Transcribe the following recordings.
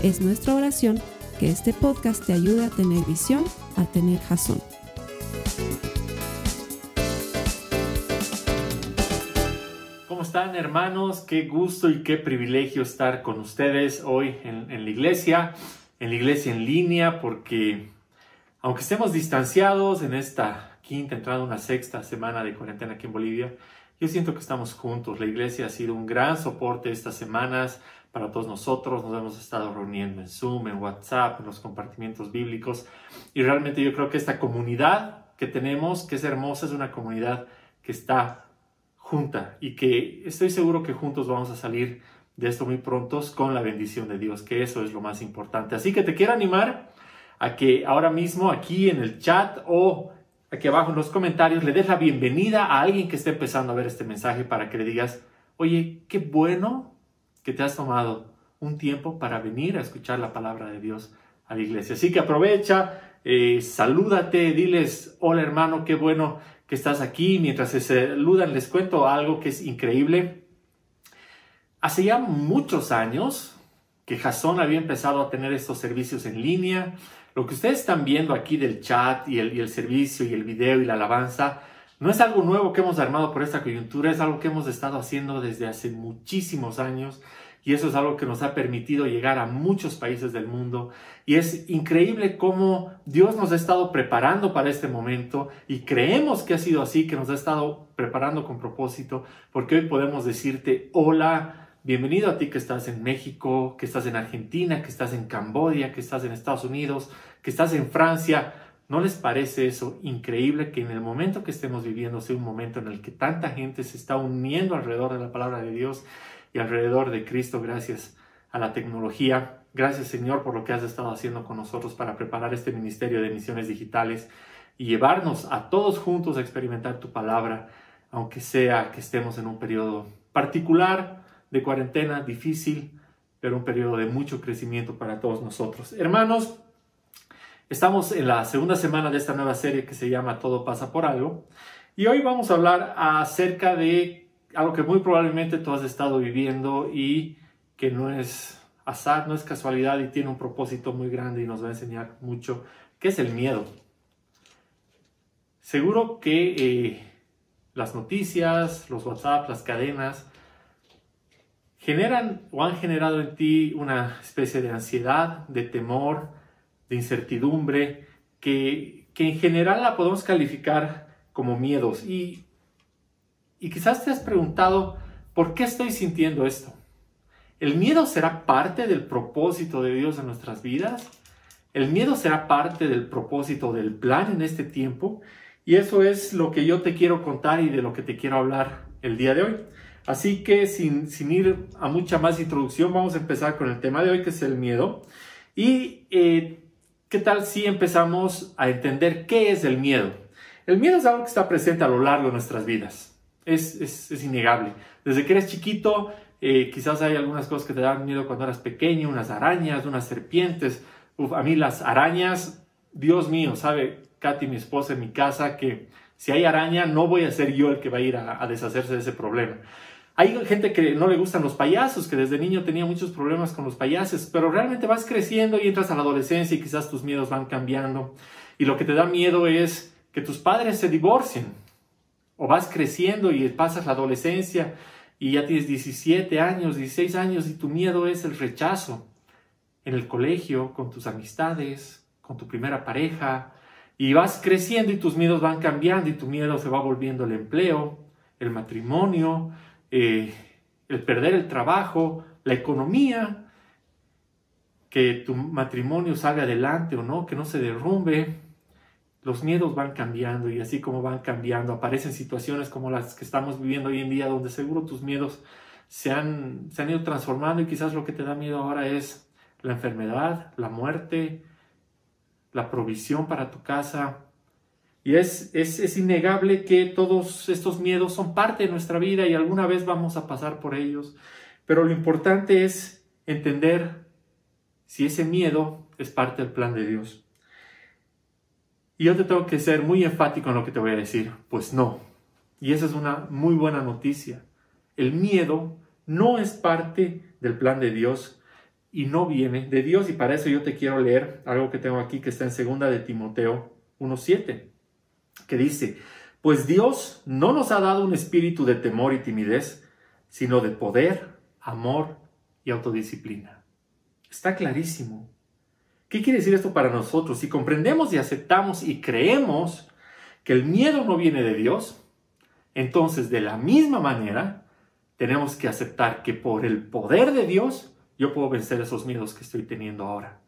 Es nuestra oración que este podcast te ayude a tener visión, a tener jazón. ¿Cómo están hermanos? Qué gusto y qué privilegio estar con ustedes hoy en, la iglesia, en la iglesia en línea, porque aunque estemos distanciados en esta quinta, entrada una sexta semana de cuarentena aquí en Bolivia, yo siento que estamos juntos. La iglesia ha sido un gran soporte estas semanas para todos nosotros. Nos hemos estado reuniendo en Zoom, en WhatsApp, en los compartimientos bíblicos. Y realmente yo creo que esta comunidad que tenemos, que es hermosa, es una comunidad que está junta y que estoy seguro que juntos vamos a salir de esto muy prontos con la bendición de Dios, que eso es lo más importante. Así que te quiero animar a que ahora mismo aquí en el chat o aquí abajo en los comentarios le des la bienvenida a alguien que esté empezando a ver este mensaje para que le digas, oye, qué bueno que te has tomado un tiempo para venir a escuchar la palabra de Dios a la iglesia. Así que aprovecha, eh, salúdate, diles, hola hermano, qué bueno que estás aquí. Mientras se saludan, les cuento algo que es increíble. Hace ya muchos años que Jason había empezado a tener estos servicios en línea. Lo que ustedes están viendo aquí del chat el, y el servicio y el video y la alabanza no es algo nuevo que hemos armado por esta coyuntura, es algo que hemos estado haciendo desde hace muchísimos años y eso es algo que nos ha permitido llegar a muchos países del mundo y es increíble cómo Dios nos ha estado preparando para este momento y creemos que ha sido así, que nos ha estado preparando con propósito, porque hoy podemos decirte hola, bienvenido a ti que estás en México, que estás en Argentina, que estás en Camboya, que estás en Estados Unidos, que estás en Francia, ¿No les parece eso increíble que en el momento que estemos viviendo sea un momento en el que tanta gente se está uniendo alrededor de la palabra de Dios y alrededor de Cristo gracias a la tecnología? Gracias Señor por lo que has estado haciendo con nosotros para preparar este ministerio de misiones digitales y llevarnos a todos juntos a experimentar tu palabra, aunque sea que estemos en un periodo particular de cuarentena, difícil, pero un periodo de mucho crecimiento para todos nosotros. Hermanos, Estamos en la segunda semana de esta nueva serie que se llama Todo pasa por algo. Y hoy vamos a hablar acerca de algo que muy probablemente tú has estado viviendo y que no es azar, no es casualidad y tiene un propósito muy grande y nos va a enseñar mucho, que es el miedo. Seguro que eh, las noticias, los WhatsApp, las cadenas, generan o han generado en ti una especie de ansiedad, de temor, de incertidumbre, que, que en general la podemos calificar como miedos. Y, y quizás te has preguntado, ¿por qué estoy sintiendo esto? ¿El miedo será parte del propósito de Dios en nuestras vidas? ¿El miedo será parte del propósito del plan en este tiempo? Y eso es lo que yo te quiero contar y de lo que te quiero hablar el día de hoy. Así que sin, sin ir a mucha más introducción, vamos a empezar con el tema de hoy, que es el miedo. Y eh, ¿Qué tal si empezamos a entender qué es el miedo? El miedo es algo que está presente a lo largo de nuestras vidas. Es, es, innegable. Desde que eres chiquito, eh, quizás hay algunas cosas que te dan miedo cuando eras pequeño, unas arañas, unas serpientes. a mí las arañas, Dios mío, sabe Katy, mi esposa, en mi casa, que si hay araña, no voy a ser yo el que va a ir a deshacerse de ese problema. Hay gente que no le gustan los payasos, que desde niño tenía muchos problemas con los payasos, pero realmente vas creciendo y entras a la adolescencia y quizás tus miedos van cambiando. Y lo que te da miedo es que tus padres se divorcien. O vas creciendo y pasas la adolescencia y ya tienes 17 años, 16 años y tu miedo es el rechazo en el colegio, con tus amistades, con tu primera pareja. Y vas creciendo y tus miedos van cambiando y tu miedo se va volviendo el empleo, el matrimonio, eh, el perder el trabajo, la economía, que tu matrimonio salga adelante o no, que no se derrumbe. Los miedos van cambiando y así como van cambiando, aparecen situaciones como las que estamos viviendo hoy en día, donde seguro tus miedos se han, se han ido transformando y quizás lo que te da miedo ahora es la enfermedad, la muerte, la provisión para tu casa. Y es, es, es, innegable que todos estos miedos son parte de nuestra vida y alguna vez vamos a pasar por ellos. Pero lo importante es entender si ese miedo es parte del plan de Dios. Y yo te tengo que ser muy enfático en lo que te voy a decir. Pues no. Y esa es una muy buena noticia. El miedo no es parte del plan de Dios y no viene de Dios. Y para eso yo te quiero leer algo que tengo aquí que está en segunda de Timoteo 1.7, que dice, pues Dios no nos ha dado un espíritu de temor y timidez, sino de poder, amor y autodisciplina. Está clarísimo. ¿Qué quiere decir esto para nosotros? Si comprendemos y aceptamos y creemos que el miedo no viene de Dios, entonces de la misma manera tenemos que aceptar que por el poder de Dios yo puedo vencer esos miedos que estoy teniendo ahora.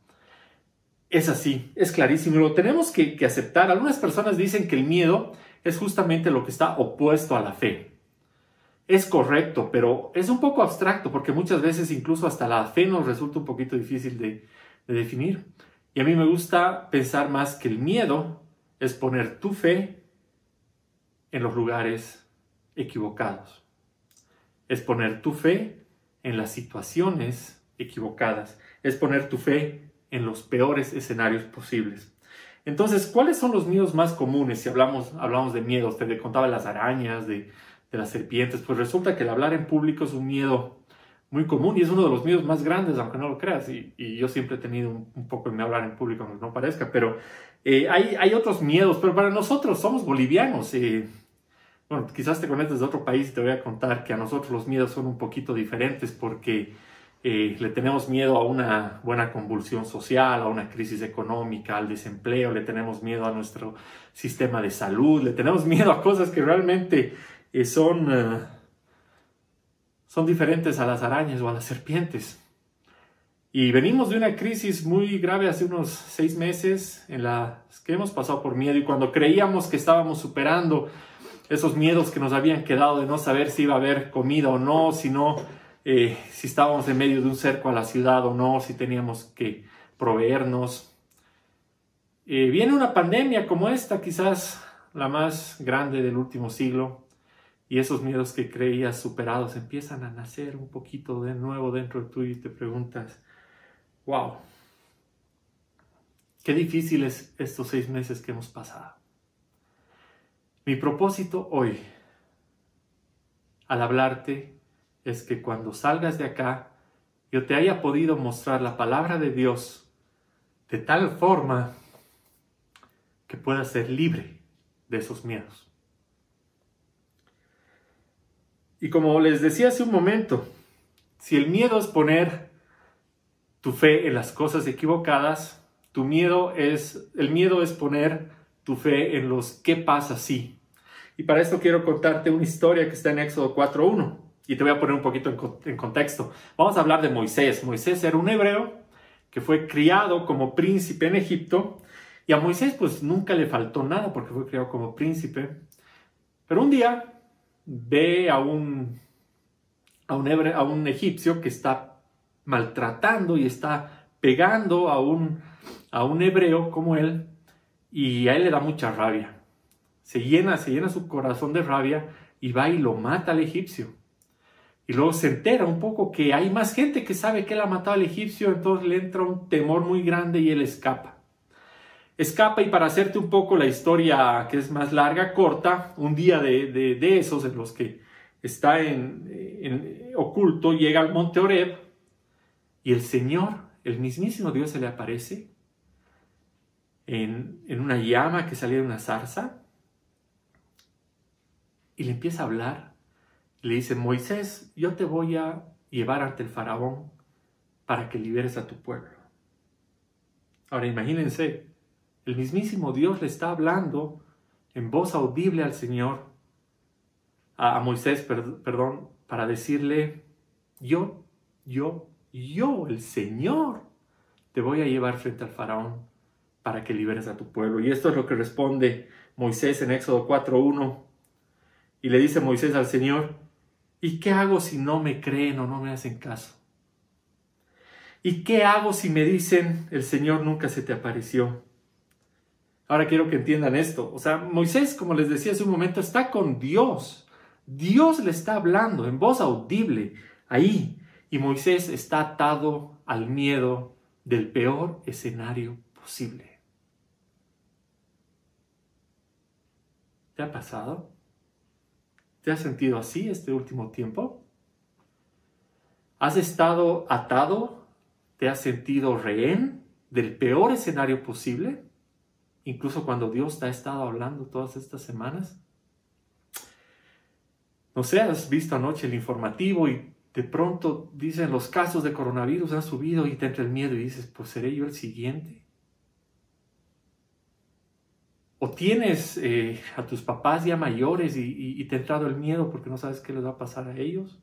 Es así, es clarísimo, lo tenemos que, aceptar. Algunas personas dicen que el miedo es justamente lo que está opuesto a la fe. Es correcto, pero es un poco abstracto porque muchas veces incluso hasta la fe nos resulta un poquito difícil de, de definir. Y a mí me gusta pensar más que el miedo es poner tu fe en los lugares equivocados. Es poner tu fe en las situaciones equivocadas. Es poner tu fe en los peores escenarios posibles. Entonces, ¿cuáles son los miedos más comunes si hablamos, hablamos de miedos? Te contaba las arañas, de, de las serpientes. Pues resulta que el hablar en público es un miedo muy común y es uno de los miedos más grandes, aunque no lo creas. Y, yo siempre he tenido un, poco en mi hablar en público, aunque no parezca, pero eh, hay, hay, otros miedos. Pero para nosotros somos bolivianos. Eh, bueno, quizás te conectes de otro país y te voy a contar que a nosotros los miedos son un poquito diferentes porque eh, le tenemos miedo a una buena convulsión social, a una crisis económica, al desempleo, le tenemos miedo a nuestro sistema de salud, le tenemos miedo a cosas que realmente son son diferentes a las arañas o a las serpientes. Y venimos de una crisis muy grave hace unos seis meses en la que hemos pasado por miedo y cuando creíamos que estábamos superando esos miedos que nos habían quedado de no saber si iba a haber comida o no, si no, eh, si estábamos en medio de un cerco a la ciudad o no, si teníamos que proveernos. Eh, viene una pandemia como esta, quizás la más grande del último siglo, y esos miedos que creías superados empiezan a nacer un poquito de nuevo dentro de tú y te preguntas, wow, qué difíciles estos seis meses que hemos pasado. Mi propósito hoy, al hablarte, es que cuando salgas de acá, yo te haya podido mostrar la palabra de Dios de tal forma que puedas ser libre de esos miedos. Y como les decía hace un momento, si el miedo es poner tu fe en las cosas equivocadas, tu miedo es, el miedo es poner tu fe en los qué pasa si. Y para esto quiero contarte una historia que está en Éxodo 4.1 y te voy a poner un poquito en, en contexto. Vamos a hablar de Moisés. Moisés era un hebreo que fue criado como príncipe en Egipto y a Moisés pues nunca le faltó nada porque fue criado como príncipe. Pero un día ve a un, a un, a un egipcio que está maltratando y está pegando a un, a un hebreo como él y a él le da mucha rabia. Se llena, se llena su corazón de rabia y va y lo mata al egipcio. Y luego se entera un poco que hay más gente que sabe que él ha matado al egipcio, entonces le entra un temor muy grande y él escapa escapa y para hacerte un poco la historia que es más larga, corta, un día de, esos en los que está en, oculto, llega al monte Oreb y el Señor, el mismísimo Dios se le aparece en, en una llama que salía de una zarza y le empieza a hablar. Le dice, Moisés, yo te voy a llevar ante el faraón para que liberes a tu pueblo. Ahora imagínense, el mismísimo Dios le está hablando en voz audible al Señor, a, Moisés, perdón, para decirle, yo, yo, yo, el Señor, te voy a llevar frente al faraón para que liberes a tu pueblo. Y esto es lo que responde Moisés en Éxodo 4.1. Y le dice Moisés al Señor, ¿y qué hago si no me creen o no me hacen caso? ¿Y qué hago si me dicen el Señor nunca se te apareció? Ahora quiero que entiendan esto. O sea, Moisés, como les decía hace un momento, está con Dios. Dios le está hablando en voz audible ahí. Y Moisés está atado al miedo del peor escenario posible. ¿Te ha pasado? ¿Te has sentido así este último tiempo? ¿Has estado atado? ¿Te has sentido rehén del peor escenario posible? Incluso cuando Dios te ha estado hablando todas estas semanas. No sé, has visto anoche el informativo y de pronto dicen los casos de coronavirus han subido y te entra el miedo y dices, pues seré yo el siguiente. O tienes eh, a tus papás ya mayores y, te ha entrado el miedo porque no sabes qué les va a pasar a ellos.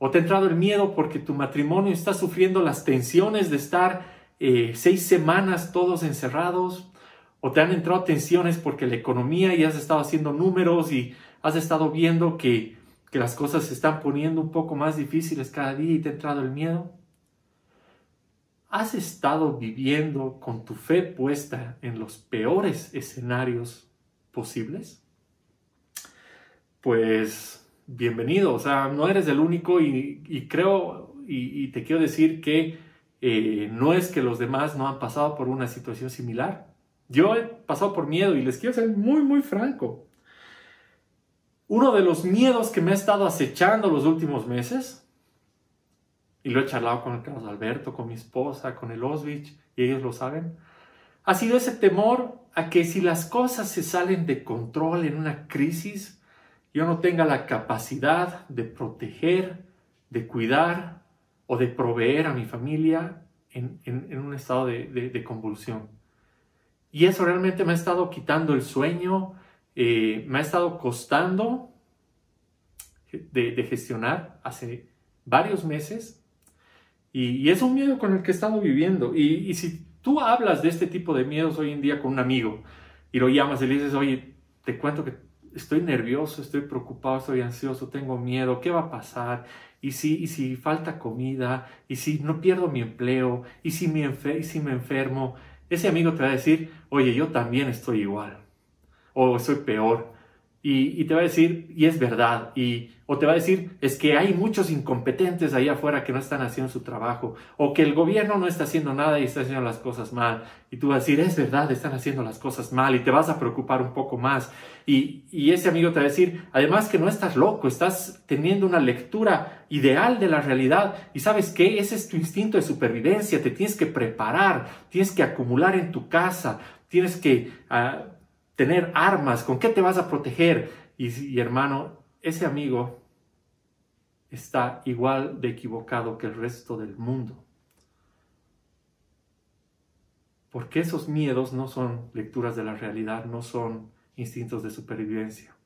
O te ha entrado el miedo porque tu matrimonio está sufriendo las tensiones de estar eh, seis semanas todos encerrados. O te han entrado tensiones porque la economía y has estado haciendo números y has estado viendo que que las cosas se están poniendo un poco más difíciles cada día y te ha entrado el miedo? ¿Has estado viviendo con tu fe puesta en los peores escenarios posibles? Pues bienvenido, o sea, no eres el único y, creo y, te quiero decir que eh, no es que los demás no han pasado por una situación similar. Yo he pasado por miedo y les quiero ser muy, muy franco. Uno de los miedos que me ha estado acechando los últimos meses, y lo he charlado con el Carlos Alberto, con mi esposa, con el Oswich, y ellos lo saben, ha sido ese temor a que si las cosas se salen de control en una crisis, yo no tenga la capacidad de proteger, de cuidar o de proveer a mi familia en, un estado de, convulsión. Y eso realmente me ha estado quitando el sueño, eh, me ha estado costando de, gestionar hace varios meses y, es un miedo con el que he estado viviendo. Y, si tú hablas de este tipo de miedos hoy en día con un amigo y lo llamas y le dices, oye, te cuento que estoy nervioso, estoy preocupado, estoy ansioso, tengo miedo, ¿qué va a pasar? ¿Y si, y si falta comida? ¿Y si no pierdo mi empleo? ¿Y si, me ¿Y si me enfermo? Ese amigo te va a decir, oye, yo también estoy igual o soy peor. Y, te va a decir, y es verdad, y, o te va a decir, es que hay muchos incompetentes ahí afuera que no están haciendo su trabajo, o que el gobierno no está haciendo nada y está haciendo las cosas mal. Y tú vas a decir, es verdad, están haciendo las cosas mal, y te vas a preocupar un poco más. Y, y ese amigo te va a decir, además que no estás loco, estás teniendo una lectura ideal de la realidad, y sabes qué, ese es tu instinto de supervivencia, te tienes que preparar, tienes que acumular en tu casa, tienes que... Ah, tener armas, ¿con qué te vas a proteger? Y, hermano, ese amigo está igual de equivocado que el resto del mundo. Porque esos miedos no son lecturas de la realidad, no son instintos de supervivencia.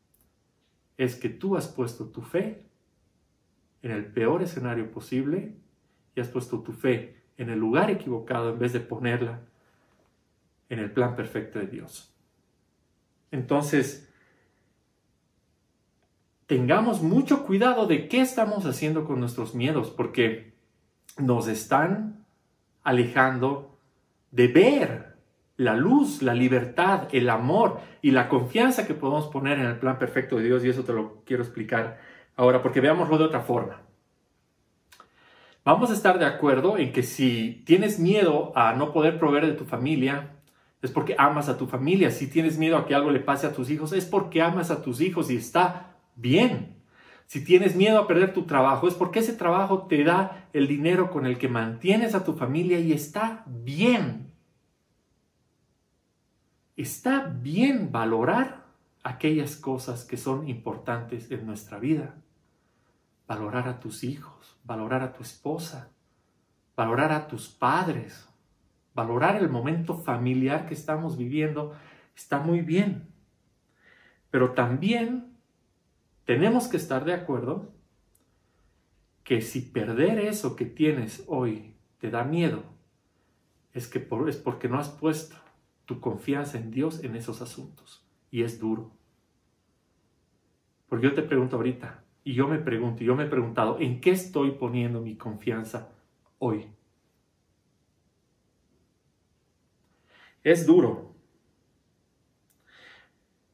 Es que tú has puesto tu fe en el peor escenario posible y has puesto tu fe en el lugar equivocado en vez de ponerla en el plan perfecto de Dios. Entonces, tengamos mucho cuidado de qué estamos haciendo con nuestros miedos, porque nos están alejando de ver la luz, la libertad, el amor y la confianza que podemos poner en el plan perfecto de Dios, y eso te lo quiero explicar ahora, porque veámoslo de otra forma. Vamos a estar de acuerdo en que si tienes miedo a no poder proveer de tu familia, es porque amas a tu familia. Si tienes miedo a que algo le pase a tus hijos, es porque amas a tus hijos y está bien. Si tienes miedo a perder tu trabajo, es porque ese trabajo te da el dinero con el que mantienes a tu familia y está bien. Está bien valorar aquellas cosas que son importantes en nuestra vida. Valorar a tus hijos, valorar a tu esposa, valorar a tus padres, valorar el momento familiar que estamos viviendo está muy bien. Pero también tenemos que estar de acuerdo que si perder eso que tienes hoy te da miedo, es, que es porque no has puesto tu confianza en Dios en esos asuntos. Y es duro. Porque yo te pregunto ahorita, y yo me pregunto, y yo me he preguntado, ¿en qué estoy poniendo mi confianza hoy? Es duro.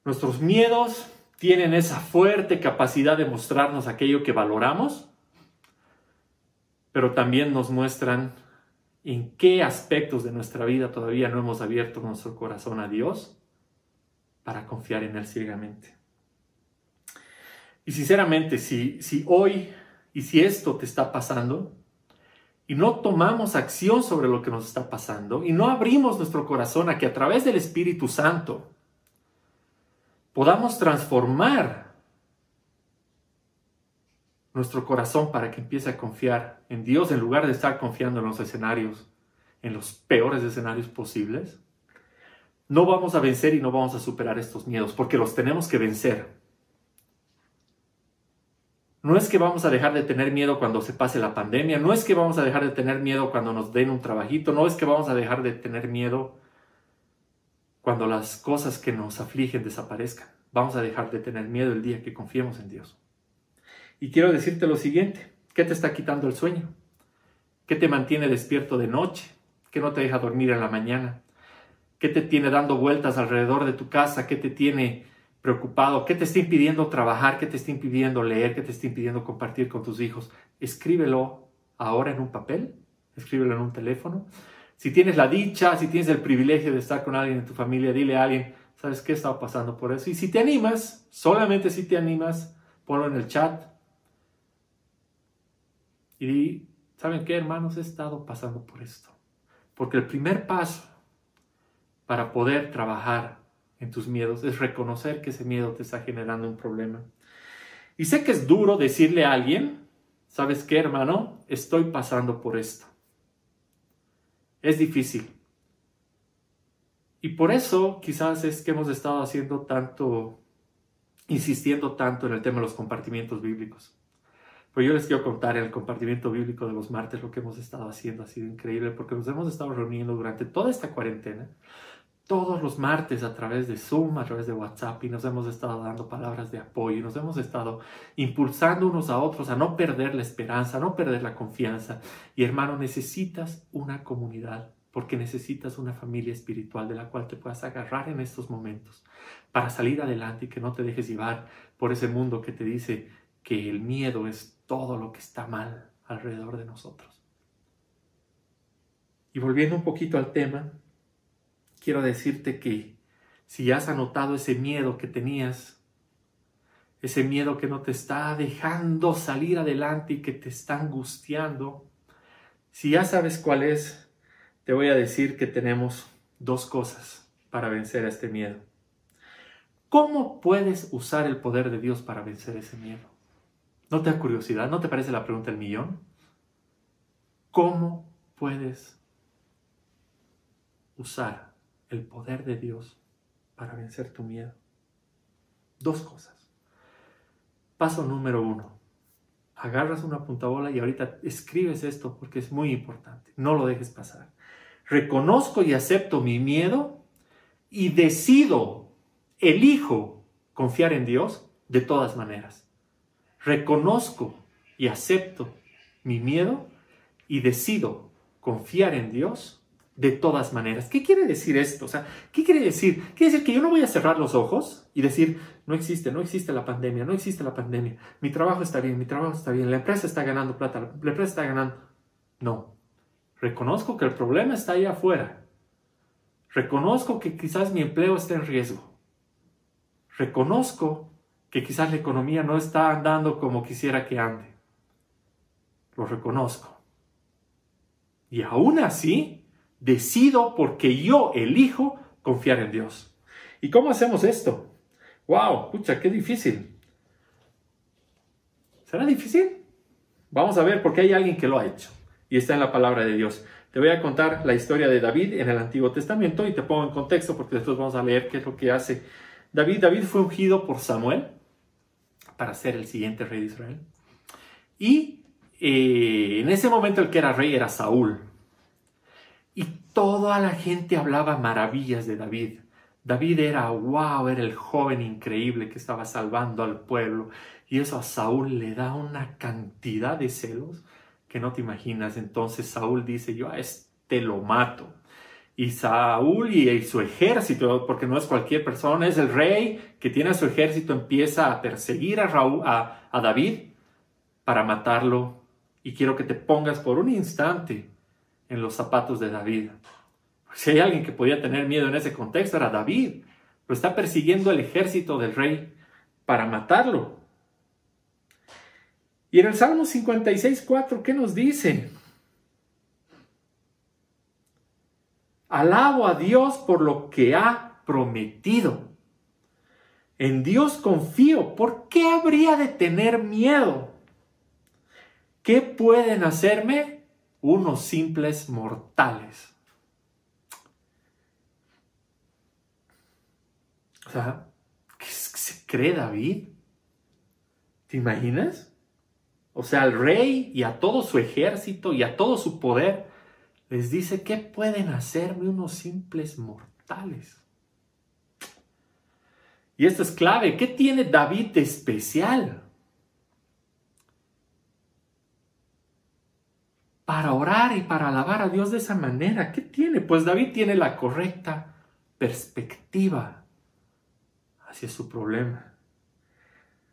Nuestros miedos tienen esa fuerte capacidad de mostrarnos aquello que valoramos, pero también nos muestran en qué aspectos de nuestra vida todavía no hemos abierto nuestro corazón a Dios para confiar en Él ciegamente. Y sinceramente, si, si hoy y si esto te está pasando y no tomamos acción sobre lo que nos está pasando y no abrimos nuestro corazón a que a través del Espíritu Santo podamos transformar nuestro corazón para que empiece a confiar en Dios en lugar de estar confiando en los escenarios, en los peores escenarios posibles, no vamos a vencer y no vamos a superar estos miedos, porque los tenemos que vencer. No es que vamos a dejar de tener miedo cuando se pase la pandemia, no es que vamos a dejar de tener miedo cuando nos den un trabajito, no es que vamos a dejar de tener miedo cuando las cosas que nos afligen desaparezcan. Vamos a dejar de tener miedo el día que confiemos en Dios. Y quiero decirte lo siguiente, ¿qué te está quitando el sueño? ¿Qué te mantiene despierto de noche? ¿Qué no te deja dormir en la mañana? ¿Qué te tiene dando vueltas alrededor de tu casa? ¿Qué te tiene preocupado? ¿Qué te está impidiendo trabajar? ¿Qué te está impidiendo leer? ¿Qué te está impidiendo compartir con tus hijos? Escríbelo ahora en un papel, escríbelo en un teléfono. Si tienes la dicha, si tienes el privilegio de estar con alguien en tu familia, dile a alguien, ¿sabes qué? Estaba pasando por eso. Y si te animas, solamente si te animas, ponlo en el chat, y ¿saben qué, hermanos? He estado pasando por esto. Porque el primer paso para poder trabajar en tus miedos es reconocer que ese miedo te está generando un problema. Y sé que es duro decirle a alguien, ¿sabes qué, hermano? Estoy pasando por esto. Es difícil. Y por eso quizás es que hemos estado haciendo tanto, insistiendo tanto en el tema de los compartimientos bíblicos. Pues yo les quiero contar el compartimiento bíblico de los martes, lo que hemos estado haciendo ha sido increíble porque nos hemos estado reuniendo durante toda esta cuarentena, todos los martes a través de Zoom, a través de WhatsApp y nos hemos estado dando palabras de apoyo y nos hemos estado impulsando unos a otros a no perder la esperanza, a no perder la confianza. Y hermano, necesitas una comunidad porque necesitas una familia espiritual de la cual te puedas agarrar en estos momentos para salir adelante y que no te dejes llevar por ese mundo que te dice que el miedo es todo lo que está mal alrededor de nosotros. Y volviendo un poquito al tema, quiero decirte que si has anotado ese miedo que tenías, ese miedo que no te está dejando salir adelante y que te está angustiando, si ya sabes cuál es, te voy a decir que tenemos dos cosas para vencer a este miedo. ¿Cómo puedes usar el poder de Dios para vencer ese miedo? ¿No te da curiosidad? ¿No te parece la pregunta del millón? ¿Cómo puedes usar el poder de Dios para vencer tu miedo? Dos cosas. Paso número uno. Agarras una puntabola y ahorita escribes esto porque es muy importante. No lo dejes pasar. Reconozco y acepto mi miedo y decido, elijo confiar en Dios de todas maneras reconozco y acepto mi miedo y decido confiar en Dios de todas maneras. ¿Qué quiere decir esto? O sea, ¿qué quiere decir? Quiere decir que yo no voy a cerrar los ojos y decir, no existe, no existe la pandemia, no existe la pandemia, mi trabajo está bien, mi trabajo está bien, la empresa está ganando plata, la empresa está ganando. No, reconozco que el problema está ahí afuera. Reconozco que quizás mi empleo está en riesgo. Reconozco que quizás la economía no está andando como quisiera que ande. Lo reconozco. Y aún así, decido porque yo elijo confiar en Dios. ¿Y cómo hacemos esto? ¡Wow! Escucha, qué difícil. ¿Será difícil? Vamos a ver porque hay alguien que lo ha hecho y está en la palabra de Dios. Te voy a contar la historia de David en el Antiguo Testamento y te pongo en contexto porque después vamos a leer qué es lo que hace David. David fue ungido por Samuel para ser el siguiente rey de Israel. Y eh, en ese momento el que era rey era Saúl. Toda la gente hablaba maravillas de David. David era, wow, era el joven increíble que estaba salvando al pueblo. Y eso a Saúl le da una cantidad de celos que no te imaginas. Entonces Saúl dice, yo a este lo mato. y Saúl y, su ejército, porque no es cualquier persona, es el rey que tiene a su ejército, empieza a perseguir a, Raúl, a David para matarlo. Y quiero que te pongas por un instante en los zapatos de David. Si hay alguien que podía tener miedo en ese contexto, era David. Lo está persiguiendo el ejército del rey para matarlo. Y en el Salmo 56, 4, ¿qué nos dice? Alabo a Dios por lo que ha prometido. En Dios confío. ¿Por qué habría de tener miedo? ¿Qué pueden hacerme unos simples mortales? O sea, ¿qué se cree David? ¿Te imaginas? O sea, al rey y a todo su ejército y a todo su poder les dice, ¿qué pueden hacerme unos simples mortales? Y esto es clave, ¿qué tiene David de especial? Para orar y para alabar a Dios de esa manera, ¿qué tiene? Pues David tiene la correcta perspectiva hacia su problema.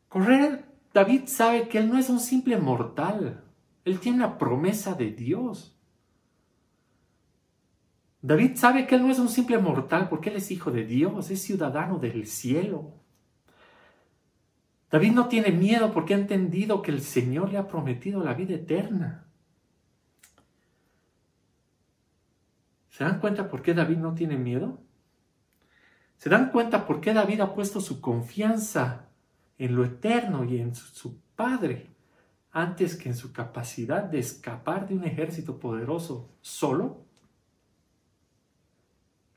Correr, David sabe que él no es un simple mortal, él tiene una promesa de Dios. David sabe que él no es un simple mortal porque él es hijo de Dios, es ciudadano del cielo. David no tiene miedo porque ha entendido que el Señor le ha prometido la vida eterna. ¿Se dan cuenta por qué David no tiene miedo? ¿Se dan cuenta por qué David ha puesto su confianza en lo eterno y en su, Padre antes que en su capacidad de escapar de un ejército poderoso solo?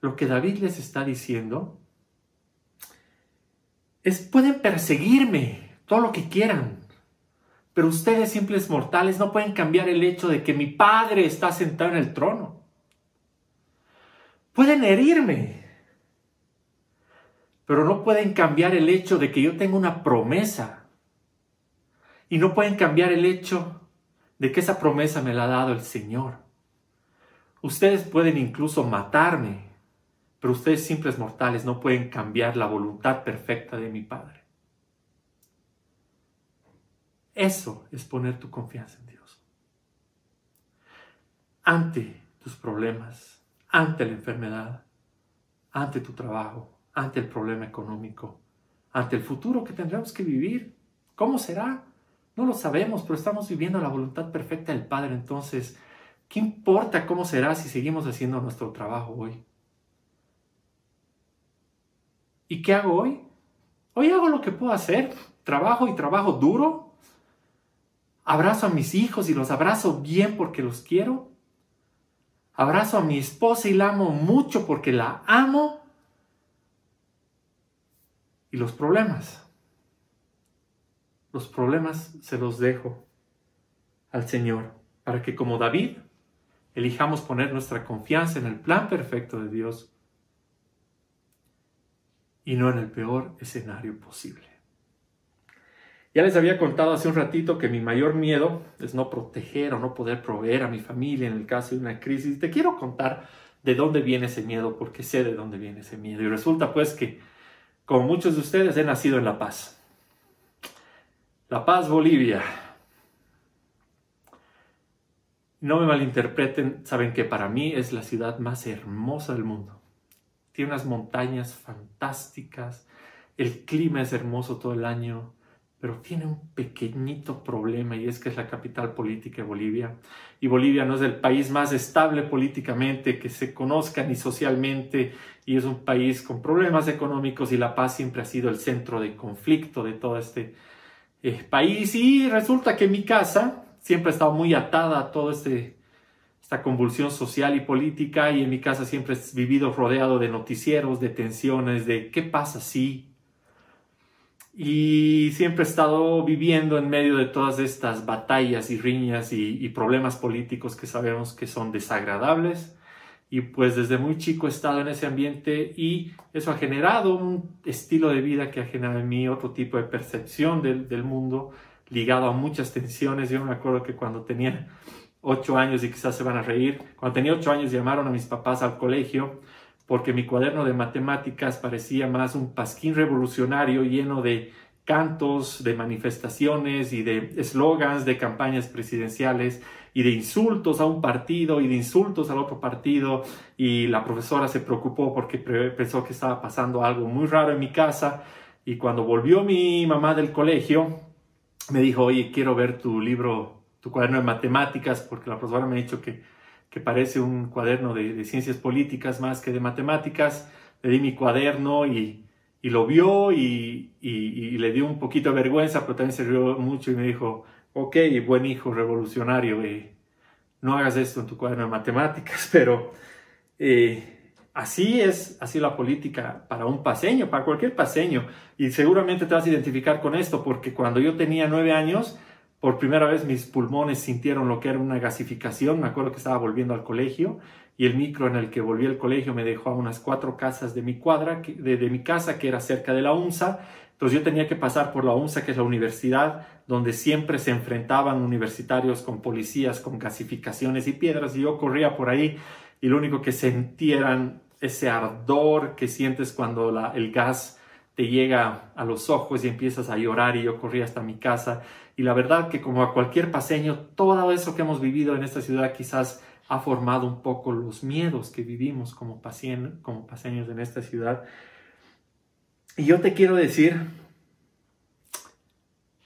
lo que David les está diciendo es, pueden perseguirme todo lo que quieran, pero ustedes simples mortales no pueden cambiar el hecho de que mi Padre está sentado en el trono. Pueden herirme, pero no pueden cambiar el hecho de que yo tengo una promesa. Y no pueden cambiar el hecho de que esa promesa me la ha dado el Señor. Ustedes pueden incluso matarme, pero ustedes simples mortales no pueden cambiar la voluntad perfecta de mi Padre. Eso es poner tu confianza en Dios. Ante tus problemas, ante la enfermedad, ante tu trabajo, ante el problema económico, ante el futuro que tendremos que vivir. ¿Cómo será? No lo sabemos, pero estamos viviendo la voluntad perfecta del Padre. Entonces, ¿qué importa cómo será si seguimos haciendo nuestro trabajo hoy? ¿Y qué hago hoy? Hoy hago lo que puedo hacer. Trabajo y trabajo duro. Abrazo a mis hijos y los abrazo bien porque los quiero. Abrazo a mi esposa y la amo mucho porque la amo. Y los problemas. Los problemas se los dejo al Señor para que como David elijamos poner nuestra confianza en el plan perfecto de Dios y no en el peor escenario posible. Ya les había contado hace un ratito que mi mayor miedo es no proteger o no poder proveer a mi familia en el caso de una crisis. Te quiero contar de dónde viene ese miedo, porque sé de dónde viene ese miedo. Y resulta pues que, como muchos de ustedes, he nacido en La Paz. La Paz, Bolivia. No me malinterpreten, saben que para mí es la ciudad más hermosa del mundo tiene unas montañas fantásticas, el clima es hermoso todo el año, pero tiene un pequeñito problema y es que es la capital política de Bolivia. Y Bolivia no es el país más estable políticamente que se conozca ni socialmente y es un país con problemas económicos y La Paz siempre ha sido el centro de conflicto de todo este eh, país. Y resulta que mi casa siempre ha estado muy atada a todo este esta convulsión social y política y en mi casa siempre he vivido rodeado de noticieros, de tensiones, de qué pasa si. Y siempre he estado viviendo en medio de todas estas batallas y riñas y, problemas políticos que sabemos que son desagradables. Y pues desde muy chico he estado en ese ambiente y eso ha generado un estilo de vida que ha generado en mí otro tipo de percepción del, mundo ligado a muchas tensiones. Yo me acuerdo que cuando tenía ocho años y quizás se van a reír. Cuando tenía ocho años llamaron a mis papás al colegio porque mi cuaderno de matemáticas parecía más un pasquín revolucionario lleno de cantos, de manifestaciones y de eslogans de campañas presidenciales y de insultos a un partido y de insultos al otro partido. Y la profesora se preocupó porque pensó que estaba pasando algo muy raro en mi casa. Y cuando volvió mi mamá del colegio me dijo, oye, quiero ver tu libro, tu cuaderno de matemáticas porque la profesora me ha dicho que, que parece un cuaderno de, ciencias políticas más que de matemáticas. Le di mi cuaderno y, y lo vio y, y, le dio un poquito de vergüenza, pero también se rió mucho y me dijo, ok, buen hijo revolucionario, eh, no hagas esto en tu cuaderno de matemáticas, pero eh, así es, así la política para un paseño, para cualquier paseño, y seguramente te vas a identificar con esto, porque cuando yo tenía nueve años, por primera vez mis pulmones sintieron lo que era una gasificación, me acuerdo que estaba volviendo al colegio, y el micro en el que volví al colegio me dejó a unas cuatro casas de mi cuadra, de, mi casa, que era cerca de la UNSA, entonces yo tenía que pasar por la UNSA, que es la universidad, donde siempre se enfrentaban universitarios con policías, con gasificaciones y piedras, y yo corría por ahí y lo único que sentía era ese ardor que sientes cuando el gas te llega a los ojos y empiezas a llorar y yo corría hasta mi casa. Y la verdad que como a cualquier paseño, todo eso que hemos vivido en esta ciudad quizás ha formado un poco los miedos que vivimos como, como paseños en esta ciudad. Y yo te quiero decir,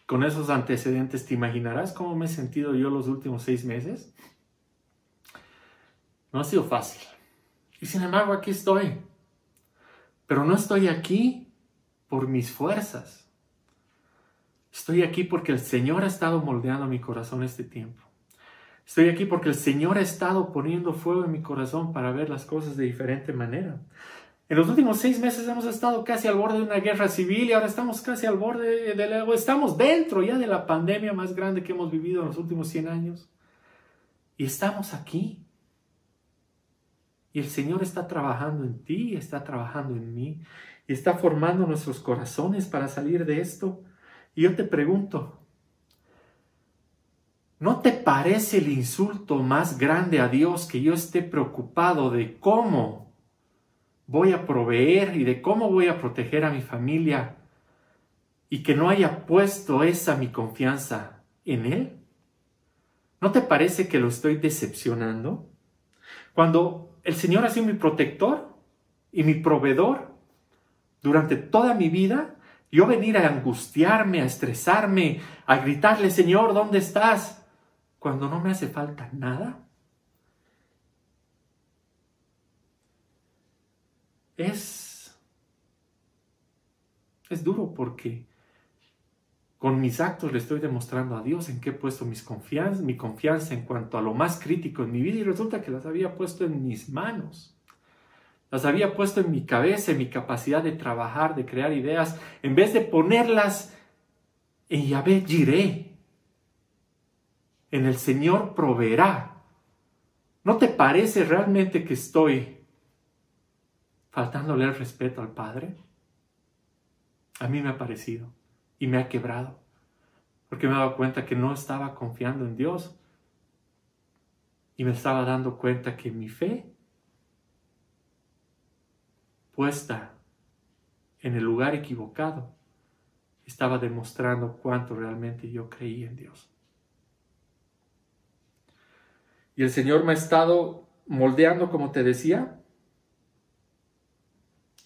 con esos antecedentes, ¿te imaginarás cómo me he sentido yo los últimos seis meses? No ha sido fácil. Y sin embargo, aquí estoy. Pero no estoy aquí por mis fuerzas. Estoy aquí porque el Señor ha estado moldeando mi corazón este tiempo. Estoy aquí porque el Señor ha estado poniendo fuego en mi corazón para ver las cosas de diferente manera. En los últimos seis meses hemos estado casi al borde de una guerra civil y ahora estamos casi al borde de la... Estamos dentro ya de la pandemia más grande que hemos vivido en los últimos 100 años. Y estamos aquí. Y el Señor está trabajando en ti, está trabajando en mí, y está formando nuestros corazones para salir de esto. Y yo te pregunto, ¿no te parece el insulto más grande a Dios que yo esté preocupado de cómo voy a proveer y de cómo voy a proteger a mi familia y que no haya puesto esa mi confianza en Él? ¿No te parece que lo estoy decepcionando? Cuando el Señor ha sido mi protector y mi proveedor durante toda mi vida, yo venir a angustiarme, a estresarme, a gritarle, Señor, ¿dónde estás? Cuando no me hace falta nada. es, es duro porque con mis actos le estoy demostrando a Dios en qué he puesto mis confianza, mi confianza en cuanto a lo más crítico en mi vida y resulta que las había puesto en mis manos. Las había puesto en mi cabeza, en mi capacidad de trabajar, de crear ideas, en vez de ponerlas en Yahvé Jiré. En el Señor proveerá. ¿No te parece realmente que estoy faltándole el respeto al Padre? A mí me ha parecido y me ha quebrado, porque me he dado cuenta que no estaba confiando en Dios y me estaba dando cuenta que mi fe puesta en el lugar equivocado estaba demostrando cuánto realmente yo creía en Dios. Y el Señor me ha estado moldeando, como te decía,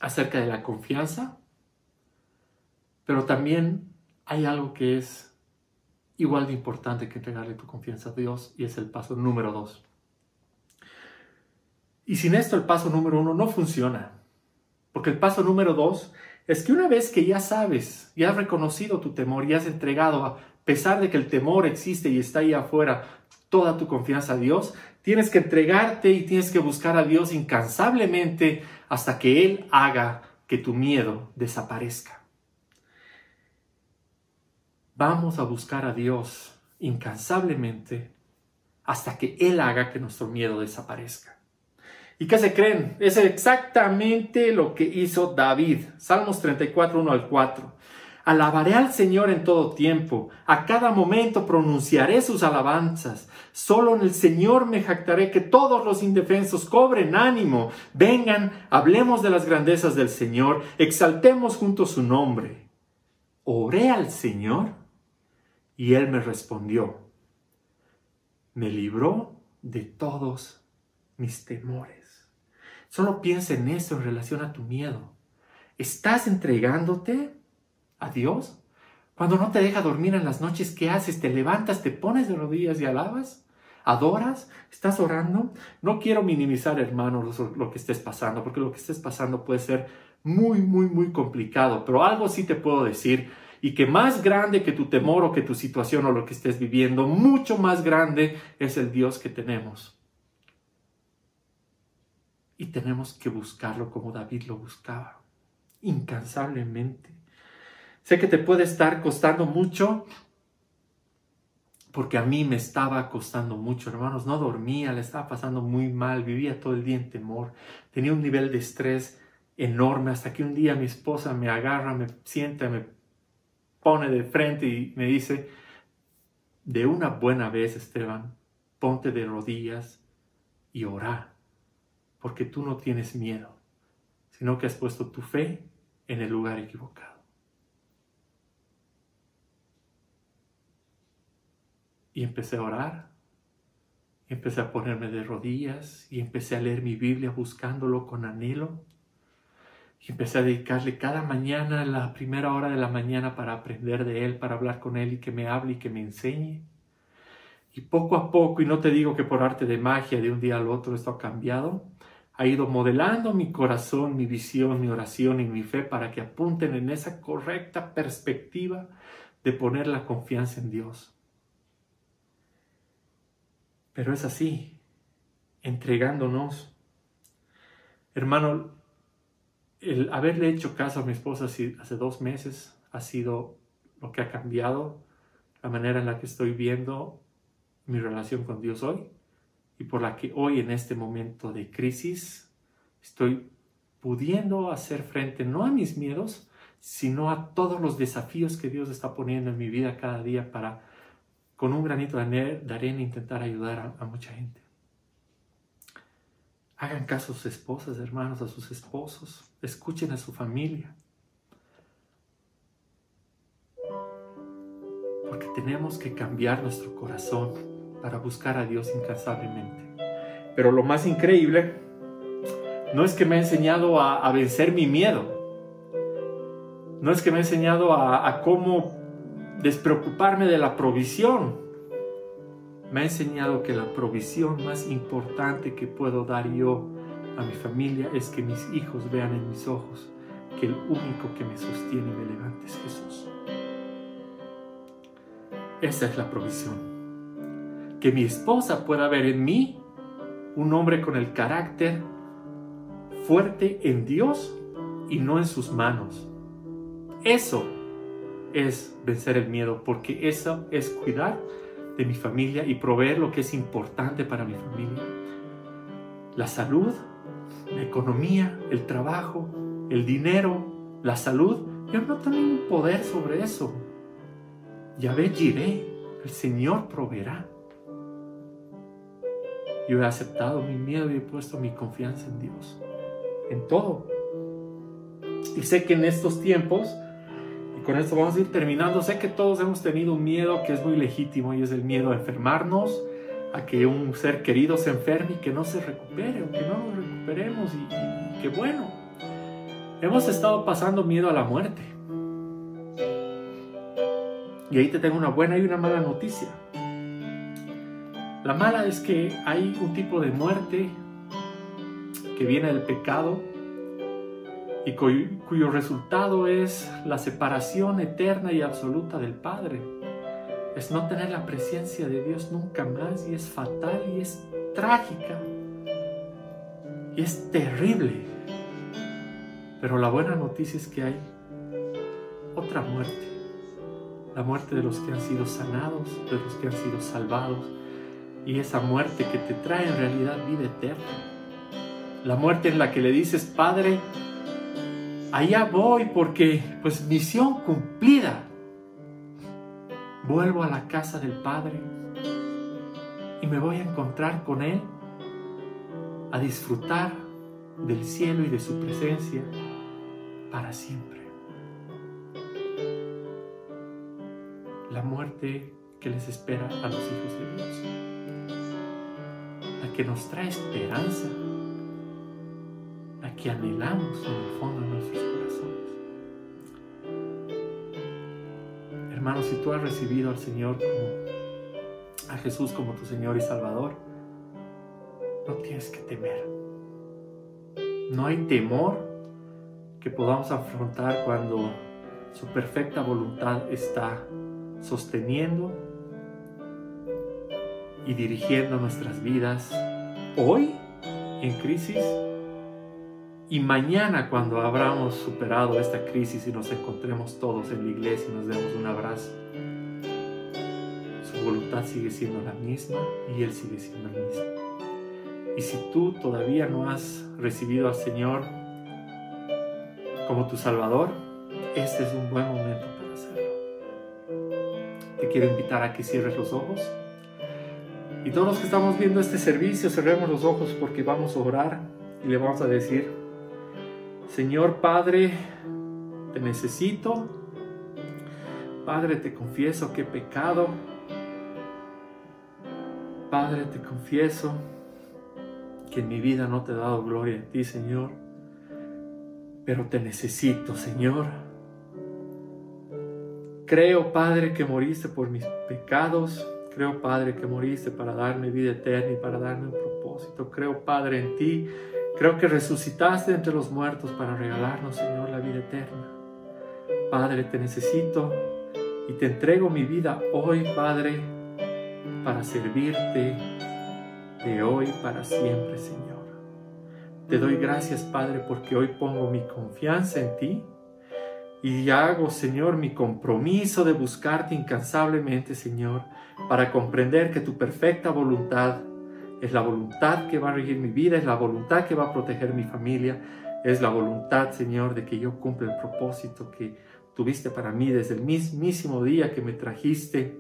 acerca de la confianza, pero también hay algo que es igual de importante que entregarle tu confianza a Dios y es el paso número dos. Y sin esto el paso número uno no funciona, porque el paso número dos es que una vez que ya sabes, ya has reconocido tu temor y has entregado, a pesar de que el temor existe y está ahí afuera, toda tu confianza a Dios, tienes que entregarte y tienes que buscar a Dios incansablemente hasta que Él haga que tu miedo desaparezca. Vamos a buscar a Dios incansablemente hasta que Él haga que nuestro miedo desaparezca. ¿Y qué se creen? Es exactamente lo que hizo David. Salmos 34, 1 al 4. Alabaré al Señor en todo tiempo, a cada momento pronunciaré sus alabanzas. Solo en el Señor me jactaré que todos los indefensos cobren ánimo. Vengan, hablemos de las grandezas del Señor, exaltemos juntos su nombre. Oré al Señor y Él me respondió. Me libró de todos mis temores. Solo piensa en eso en relación a tu miedo. ¿Estás entregándote a Dios? Cuando no te deja dormir en las noches, ¿qué haces? ¿Te levantas, te pones de rodillas y alabas? ¿Adoras? ¿Estás orando? No quiero minimizar, hermano, lo que estés pasando, porque lo que estés pasando puede ser muy, muy, muy complicado, pero algo sí te puedo decir, y que más grande que tu temor o que tu situación o lo que estés viviendo, mucho más grande es el Dios que tenemos. Y tenemos que buscarlo como David lo buscaba, incansablemente. Sé que te puede estar costando mucho, porque a mí me estaba costando mucho, hermanos. No dormía, le estaba pasando muy mal, vivía todo el día en temor, tenía un nivel de estrés enorme, hasta que un día mi esposa me agarra, me sienta, me pone de frente y me dice, de una buena vez, Esteban, ponte de rodillas y ora, porque tú no tienes miedo, sino que has puesto tu fe en el lugar equivocado. Y empecé a orar, y empecé a ponerme de rodillas y empecé a leer mi Biblia buscándolo con anhelo. Y empecé a dedicarle cada mañana, la primera hora de la mañana, para aprender de Él, para hablar con Él y que me hable y que me enseñe. Y poco a poco, y no te digo que por arte de magia de un día al otro esto ha cambiado, ha ido modelando mi corazón, mi visión, mi oración y mi fe para que apunten en esa correcta perspectiva de poner la confianza en Dios. Pero es así, entregándonos. Hermano, el haberle hecho caso a mi esposa hace dos meses ha sido lo que ha cambiado la manera en la que estoy viendo mi relación con Dios hoy y por la que hoy en este momento de crisis estoy pudiendo hacer frente no a mis miedos, sino a todos los desafíos que Dios está poniendo en mi vida cada día para con un granito de arena intentar ayudar a, mucha gente. Hagan caso a sus esposas, hermanos, a sus esposos. Escuchen a su familia. Porque tenemos que cambiar nuestro corazón para buscar a Dios incansablemente. Pero lo más increíble no es que me ha enseñado a, vencer mi miedo. No es que me ha enseñado a, cómo despreocuparme de la provisión. Me ha enseñado que la provisión más importante que puedo dar yo a mi familia es que mis hijos vean en mis ojos que el único que me sostiene y me levanta es Jesús. Esa es la provisión. Que mi esposa pueda ver en mí un hombre con el carácter fuerte en Dios y no en sus manos. Eso es vencer el miedo, porque eso es cuidar de mi familia y proveer lo que es importante para mi familia. La salud, la economía, el trabajo, el dinero, la salud. Yo no tengo un poder sobre eso. Ya ve, iré, el Señor proveerá. Yo he aceptado mi miedo y he puesto mi confianza en Dios, en todo. Y sé que en estos tiempos con esto vamos a ir terminando. Sé que todos hemos tenido un miedo que es muy legítimo y es el miedo a enfermarnos, a que un ser querido se enferme y que no se recupere o que no nos recuperemos y, que bueno, hemos estado pasando miedo a la muerte. Y ahí te tengo una buena y una mala noticia. La mala es que hay un tipo de muerte que viene del pecado y cuyo, resultado es la separación eterna y absoluta del Padre. Es no tener la presencia de Dios nunca más y es fatal y es trágica y es terrible. Pero la buena noticia es que hay otra muerte, la muerte de los que han sido sanados, de los que han sido salvados y esa muerte que te trae en realidad vida eterna. La muerte en la que le dices, Padre, allá voy porque pues misión cumplida. Vuelvo a la casa del Padre y me voy a encontrar con Él, a disfrutar del cielo y de su presencia para siempre. La muerte que les espera a los hijos de Dios, la que nos trae esperanza, la que anhelamos en el fondo de nuestros corazones. Hermanos, si tú has recibido al Señor como a Jesús como tu Señor y Salvador, no tienes que temer. No hay temor que podamos afrontar cuando su perfecta voluntad está sosteniendo y dirigiendo nuestras vidas hoy en crisis y mañana cuando habramos superado esta crisis y nos encontremos todos en la iglesia y nos demos un abrazo. Su voluntad sigue siendo la misma y Él sigue siendo el mismo. Y si tú todavía no has recibido al Señor como tu Salvador, este es un buen momento para hacerlo. Te quiero invitar a que cierres los ojos. Y todos los que estamos viendo este servicio, cerremos los ojos porque vamos a orar y le vamos a decir, Señor Padre, te necesito. Padre, te confieso que he pecado. Padre, te confieso que en mi vida no te he dado gloria a ti, Señor. Pero te necesito, Señor. Creo, Padre, que moriste por mis pecados. Creo, Padre, que moriste para darme vida eterna y para darme un propósito. Creo, Padre, en ti Creo que resucitaste entre los muertos para regalarnos, Señor, la vida eterna. Padre, te necesito y te entrego mi vida hoy, Padre, para servirte de hoy para siempre, Señor. Te doy gracias, Padre, porque hoy pongo mi confianza en ti y hago, Señor, mi compromiso de buscarte incansablemente, Señor, para comprender que tu perfecta voluntad es la voluntad que va a regir mi vida, es la voluntad que va a proteger mi familia, es la voluntad, Señor, de que yo cumpla el propósito que tuviste para mí desde el mismísimo día que me trajiste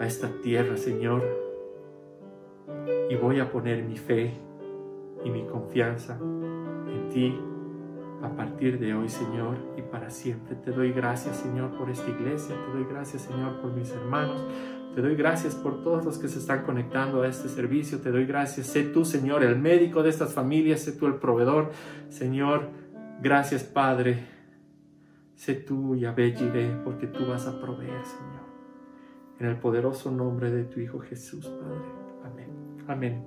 a esta tierra, Señor. Y voy a poner mi fe y mi confianza en ti a partir de hoy, Señor, y para siempre. Te doy gracias, Señor, por esta iglesia. Te doy gracias, Señor, por mis hermanos. Te doy gracias por todos los que se están conectando a este servicio. Te doy gracias. Sé tú, Señor, el médico de estas familias. Sé tú el proveedor. Señor, gracias, Padre. Sé tú, Yahvé Jireh, porque tú vas a proveer, Señor. En el poderoso nombre de tu Hijo Jesús, Padre. Amén. Amén.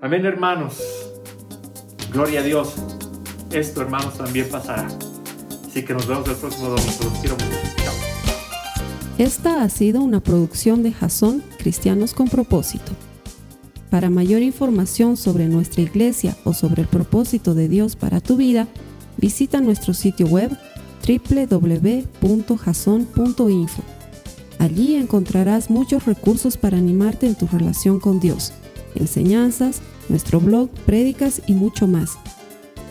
Amén, hermanos. Gloria a Dios. Esto, hermanos, también pasará. Así que nos vemos el próximo domingo. Los quiero mucho. Esta ha sido una producción de Jason Cristianos con Propósito. Para mayor información sobre nuestra iglesia o sobre el propósito de Dios para tu vida, visita nuestro sitio web www.jason.info. Allí encontrarás muchos recursos para animarte en tu relación con Dios, enseñanzas, nuestro blog, prédicas y mucho más.